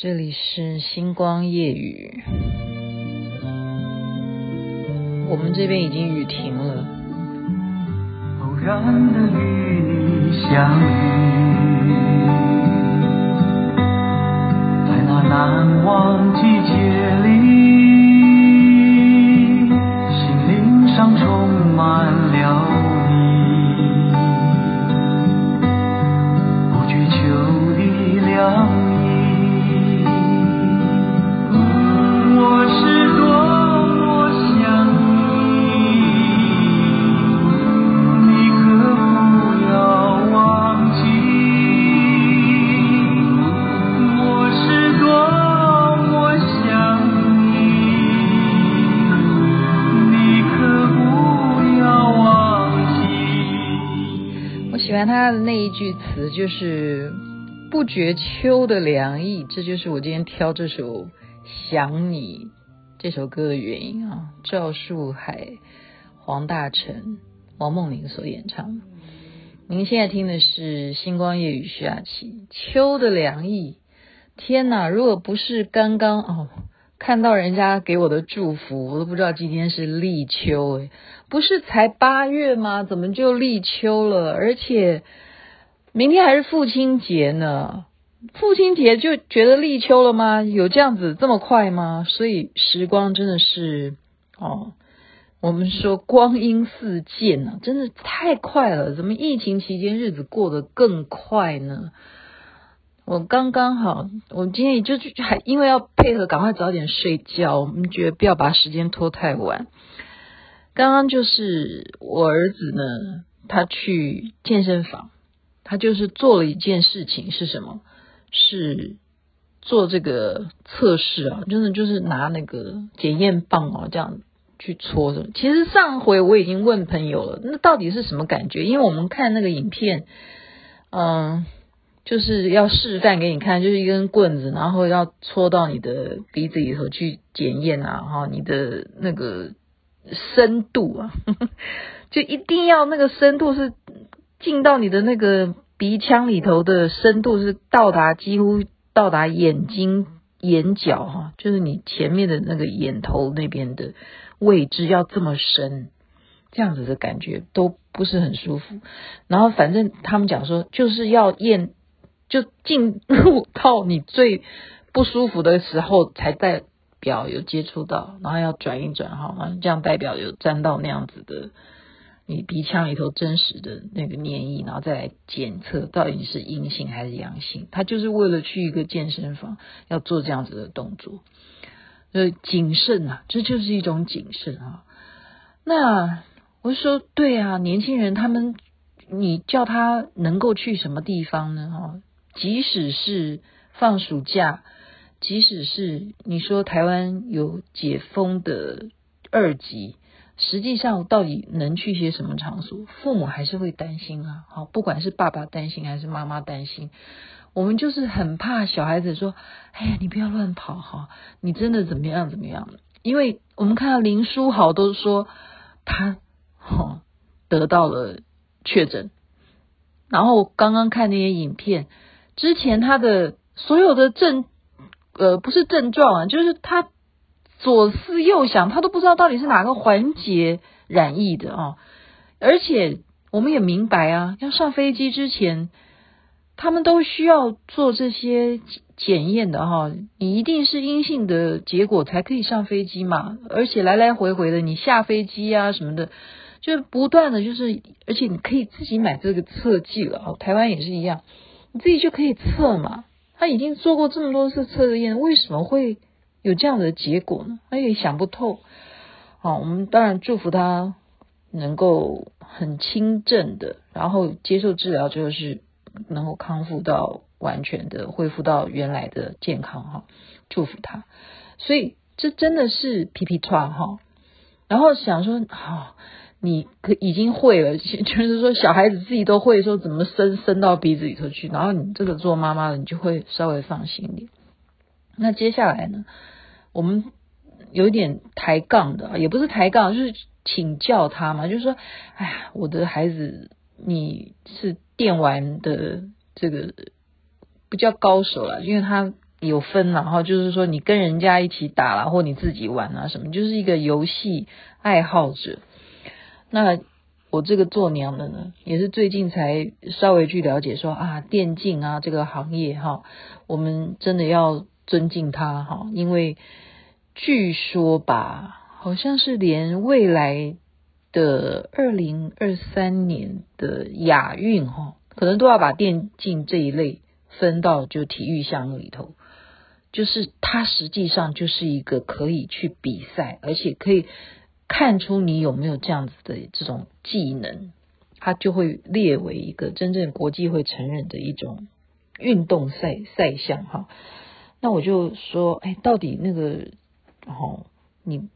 这里是星光夜雨，我们这边已经雨停了。偶然的与你相遇，在那难忘季节里，心灵上充满了你，不觉秋的凉。就是“不觉秋的凉意”，这就是我今天挑这首《想你》这首歌的原因啊。赵树海、黄大成、王梦玲所演唱。您现在听的是《星光夜雨》徐雅琪，秋的凉意。天哪，如果不是刚刚哦。看到人家给我的祝福，我都不知道今天是立秋诶，不是才八月吗？怎么就立秋了？而且明天还是父亲节呢，父亲节就觉得立秋了吗？有这样子这么快吗？所以时光真的是哦，我们说光阴似箭啊，真的太快了。怎么疫情期间日子过得更快呢？我刚刚好，我今天也就还因为要配合，赶快早点睡觉。我们觉得不要把时间拖太晚。刚刚就是我儿子呢，他去健身房，他就是做了一件事情，是什么？是做这个测试啊，真的就是拿那个检验棒哦，这样去搓的。其实上回我已经问朋友了，那到底是什么感觉？因为我们看那个影片，嗯。就是要示范给你看，就是一根棍子，然后要戳到你的鼻子里头去检验啊，哈，你的那个深度啊，就一定要那个深度是进到你的那个鼻腔里头的深度是到达几乎到达眼睛眼角哈，就是你前面的那个眼头那边的位置要这么深，这样子的感觉都不是很舒服。然后反正他们讲说就是要验。就进入到你最不舒服的时候，才代表有接触到，然后要转一转，哈？这样代表有沾到那样子的你鼻腔里头真实的那个黏液，然后再来检测到底是阴性还是阳性。他就是为了去一个健身房要做这样子的动作，呃，谨慎啊，这就是一种谨慎啊。那我说对啊，年轻人他们，你叫他能够去什么地方呢？哈。即使是放暑假，即使是你说台湾有解封的二级，实际上到底能去些什么场所？父母还是会担心啊。好，不管是爸爸担心还是妈妈担心，我们就是很怕小孩子说：“哎呀，你不要乱跑哈，你真的怎么样怎么样？”因为我们看到林书豪都说他哈得到了确诊，然后刚刚看那些影片。之前他的所有的症，呃，不是症状啊，就是他左思右想，他都不知道到底是哪个环节染疫的啊。而且我们也明白啊，要上飞机之前，他们都需要做这些检验的哈。你一定是阴性的结果才可以上飞机嘛。而且来来回回的，你下飞机啊什么的，就不断的就是，而且你可以自己买这个测剂了哦。台湾也是一样。你自己就可以测嘛，他已经做过这么多次测验，为什么会有这样的结果呢？他也想不透。好，我们当然祝福他能够很轻症的，然后接受治疗之后是能够康复到完全的恢复到原来的健康哈，祝福他。所以这真的是皮皮剉哈，然后想说好。你可已经会了，就是说小孩子自己都会说怎么伸伸到鼻子里头去，然后你这个做妈妈的，你就会稍微放心一点。那接下来呢，我们有点抬杠的，也不是抬杠，就是请教他嘛，就是说，哎呀，我的孩子，你是电玩的这个不叫高手了，因为他有分了哈，就是说你跟人家一起打啦，或你自己玩啊什么，就是一个游戏爱好者。那我这个做娘的呢，也是最近才稍微去了解说啊，电竞啊这个行业哈，我们真的要尊敬他哈，因为据说吧，好像是连未来的二零二三年的亚运哈，可能都要把电竞这一类分到就体育项目里头，就是它实际上就是一个可以去比赛，而且可以。看出你有没有这样子的这种技能，它就会列为一个真正国际会承认的一种运动赛赛项哈。那我就说，哎，到底那个哦，你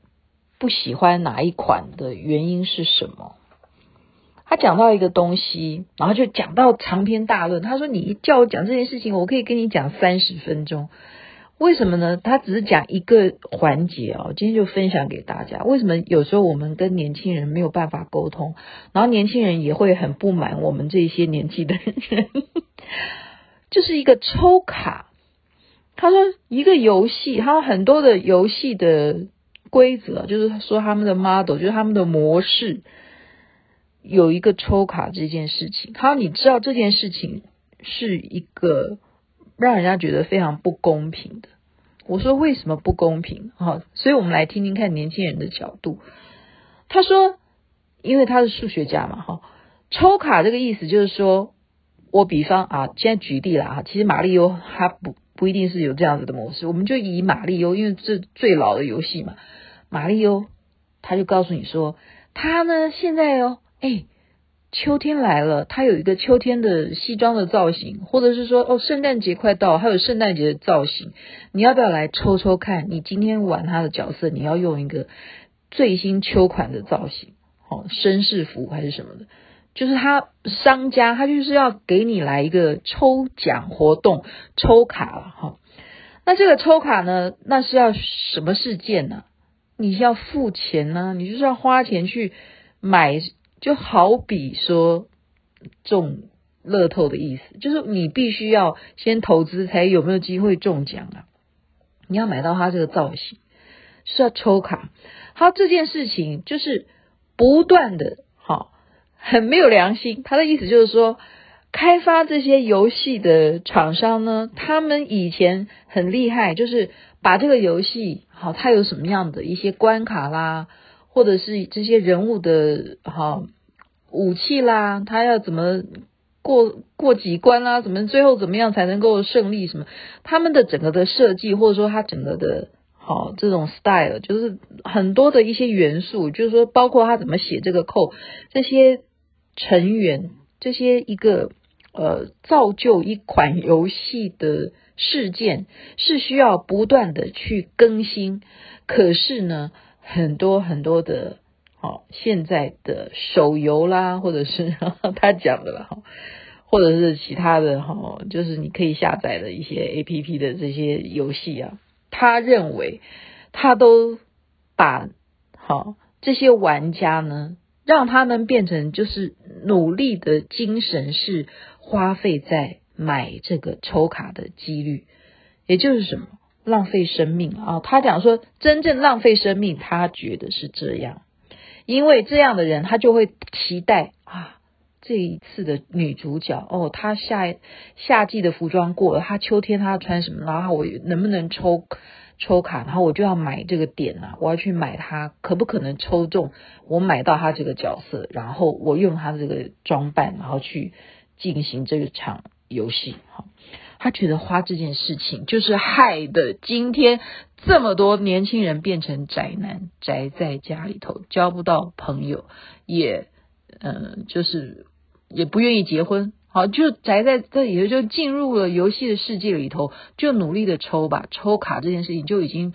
不喜欢哪一款的原因是什么？他讲到一个东西，然后就讲到长篇大论。他说，你一叫我讲这件事情，我可以跟你讲三十分钟。为什么呢？他只是讲一个环节哦，今天就分享给大家。为什么有时候我们跟年轻人没有办法沟通，然后年轻人也会很不满我们这些年纪的人？就是一个抽卡。他说一个游戏，他有很多的游戏的规则，就是说他们的 model，就是他们的模式，有一个抽卡这件事情。他说你知道这件事情是一个。让人家觉得非常不公平的。我说为什么不公平？哈，所以我们来听听看年轻人的角度。他说，因为他是数学家嘛，哈，抽卡这个意思就是说，我比方啊，现在举例了啊，其实马里欧他不不一定是有这样子的模式，我们就以马里欧，因为这最老的游戏嘛，马里欧他就告诉你说，他呢现在哦，哎。秋天来了，他有一个秋天的西装的造型，或者是说哦，圣诞节快到，还有圣诞节的造型，你要不要来抽抽看？你今天玩他的角色，你要用一个最新秋款的造型，哦，绅士服还是什么的？就是他商家他就是要给你来一个抽奖活动，抽卡了哈。那这个抽卡呢，那是要什么事件呢？你要付钱呢？你就是要花钱去买。就好比说中乐透的意思，就是你必须要先投资才有没有机会中奖啊！你要买到它这个造型，是要抽卡。好，这件事情就是不断的，好，很没有良心。他的意思就是说，开发这些游戏的厂商呢，他们以前很厉害，就是把这个游戏，好，它有什么样的一些关卡啦。或者是这些人物的好武器啦，他要怎么过过几关啦？怎么最后怎么样才能够胜利？什么他们的整个的设计，或者说他整个的好这种 style，就是很多的一些元素，就是说包括他怎么写这个 code，这些成员，这些一个呃造就一款游戏的事件，是需要不断的去更新。可是呢？很多很多的，好，现在的手游啦，或者是 他讲的啦，哈，或者是其他的哈，就是你可以下载的一些 APP 的这些游戏啊，他认为他都把好这些玩家呢，让他们变成就是努力的精神是花费在买这个抽卡的几率，也就是什么？浪费生命啊！他讲说，真正浪费生命，他觉得是这样，因为这样的人，他就会期待啊，这一次的女主角哦，她夏夏季的服装过了，她秋天她要穿什么？然后我能不能抽抽卡？然后我就要买这个点啊，我要去买它，可不可能抽中？我买到他这个角色，然后我用她这个装扮，然后去进行这场游戏，好。他觉得花这件事情就是害得今天这么多年轻人变成宅男，宅在家里头，交不到朋友，也嗯、就是也不愿意结婚，好，就宅在这里头，就进入了游戏的世界里头，就努力的抽吧，抽卡这件事情就已经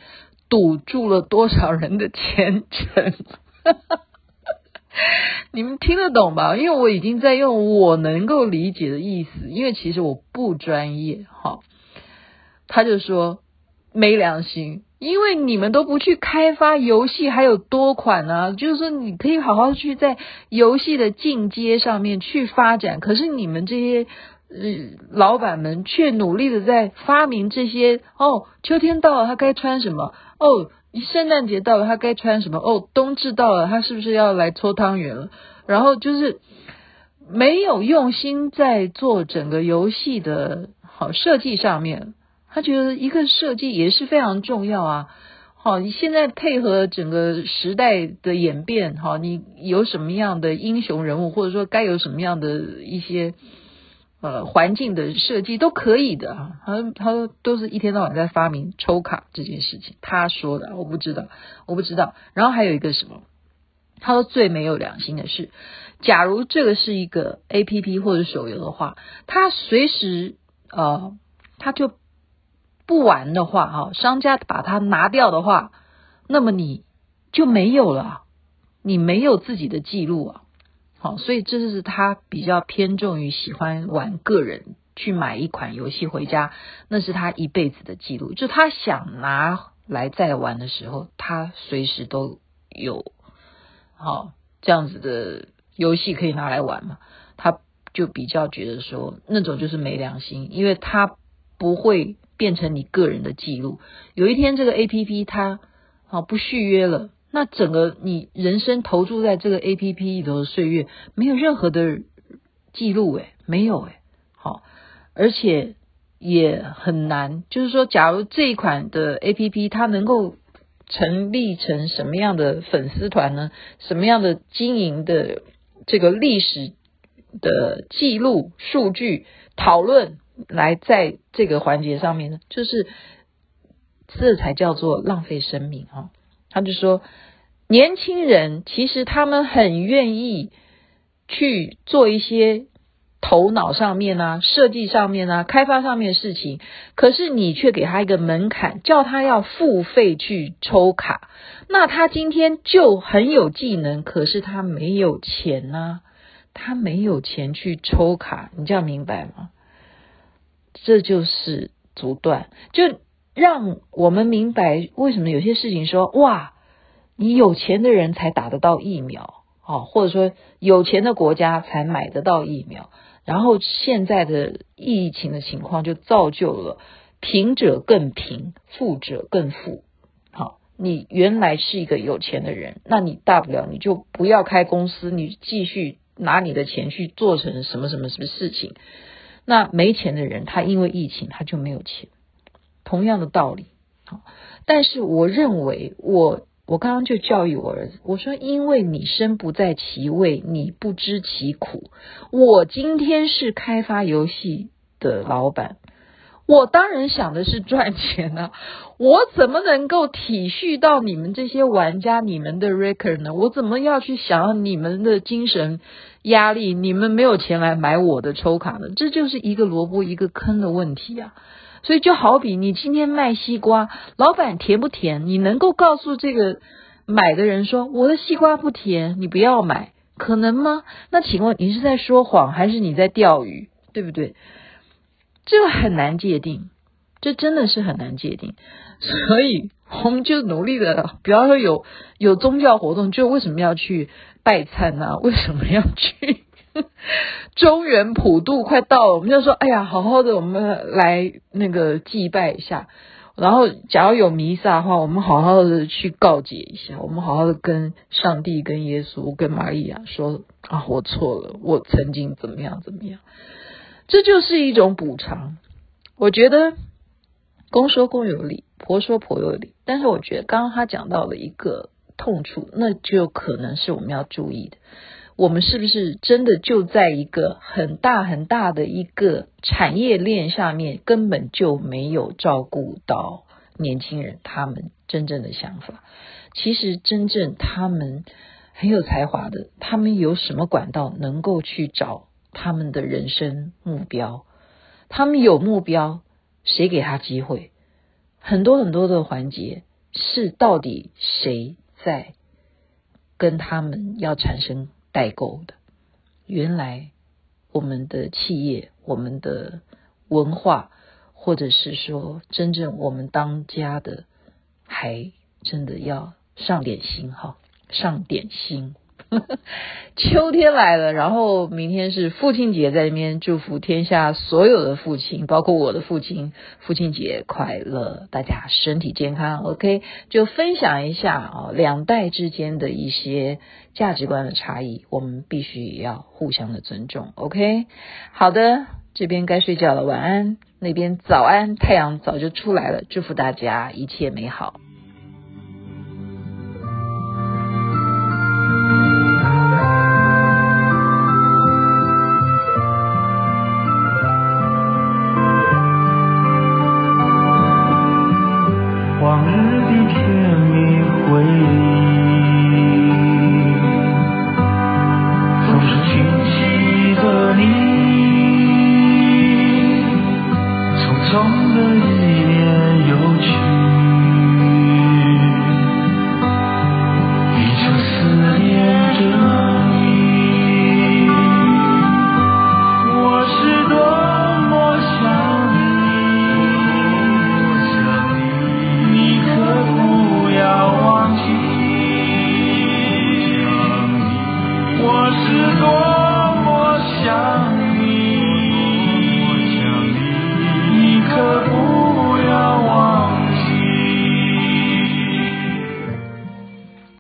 堵住了多少人的前程。你们听得懂吧？因为我已经在用我能够理解的意思，因为其实我不专业哈。他就说没良心，因为你们都不去开发游戏，还有多款啊，就是说你可以好好去在游戏的进阶上面去发展，可是你们这些呃，老板们却努力的在发明这些哦，秋天到了，他该穿什么？哦，圣诞节到了，他该穿什么？哦，冬至到了，他是不是要来搓汤圆了？然后就是没有用心在做整个游戏的好设计上面。他觉得一个设计也是非常重要啊。好，你现在配合整个时代的演变，哈，你有什么样的英雄人物，或者说该有什么样的一些。呃，环境的设计都可以的啊。他他说都是一天到晚在发明抽卡这件事情，他说的，我不知道，我不知道。然后还有一个什么？他说最没有良心的是，假如这个是一个 APP 或者手游的话，他随时呃，他就不玩的话，哈，商家把它拿掉的话，那么你就没有了，你没有自己的记录啊。好，所以这就是他比较偏重于喜欢玩个人去买一款游戏回家，那是他一辈子的记录。就他想拿来再玩的时候，他随时都有好这样子的游戏可以拿来玩嘛。他就比较觉得说那种就是没良心，因为他不会变成你个人的记录。有一天这个 APP 它好不续约了。那整个你人生投注在这个 APP 里头的岁月，没有任何的记录诶，没有诶，好，而且也很难，就是说，假如这一款的 APP 它能够成立成什么样的粉丝团呢？什么样的经营的这个历史的记录数据讨论来在这个环节上面呢？就是这才叫做浪费生命啊！他就说，年轻人其实他们很愿意去做一些头脑上面啊、设计上面啊、开发上面的事情，可是你却给他一个门槛，叫他要付费去抽卡。那他今天就很有技能，可是他没有钱啊，他没有钱去抽卡，你这样明白吗？这就是阻断，就。让我们明白为什么有些事情说哇，你有钱的人才打得到疫苗，哦，或者说有钱的国家才买得到疫苗，然后现在的疫情的情况就造就了贫者更贫，富者更富。好，你原来是一个有钱的人，那你大不了你就不要开公司，你继续拿你的钱去做成什么什么什么事情。那没钱的人，他因为疫情他就没有钱。同样的道理，好，但是我认为我我刚刚就教育我儿子，我说因为你身不在其位，你不知其苦。我今天是开发游戏的老板，我当然想的是赚钱啊，我怎么能够体恤到你们这些玩家，你们的 record 呢？我怎么要去想你们的精神压力？你们没有钱来买我的抽卡呢？这就是一个萝卜一个坑的问题啊。所以就好比你今天卖西瓜，老板甜不甜？你能够告诉这个买的人说我的西瓜不甜，你不要买，可能吗？那请问你是在说谎还是你在钓鱼？对不对？这个很难界定，这真的是很难界定。所以我们就努力的，比方说有有宗教活动，就为什么要去拜忏呢？为什么要去？中原普渡快到了，我们就说，哎呀，好好的，我们来那个祭拜一下。然后，假如有弥撒的话，我们好好的去告解一下，我们好好的跟上帝、跟耶稣、跟玛利亚说啊，我错了，我曾经怎么样怎么样。这就是一种补偿。我觉得公说公有理，婆说婆有理。但是，我觉得刚刚他讲到了一个痛处，那就可能是我们要注意的。我们是不是真的就在一个很大很大的一个产业链下面，根本就没有照顾到年轻人他们真正的想法？其实真正他们很有才华的，他们有什么管道能够去找他们的人生目标？他们有目标，谁给他机会？很多很多的环节是到底谁在跟他们要产生？代沟的，原来我们的企业、我们的文化，或者是说真正我们当家的，还真的要上点心哈，上点心。秋天来了，然后明天是父亲节，在这边祝福天下所有的父亲，包括我的父亲，父亲节快乐，大家身体健康。OK，就分享一下啊，两代之间的一些价值观的差异，我们必须也要互相的尊重。OK，好的，这边该睡觉了，晚安。那边早安，太阳早就出来了，祝福大家一切美好。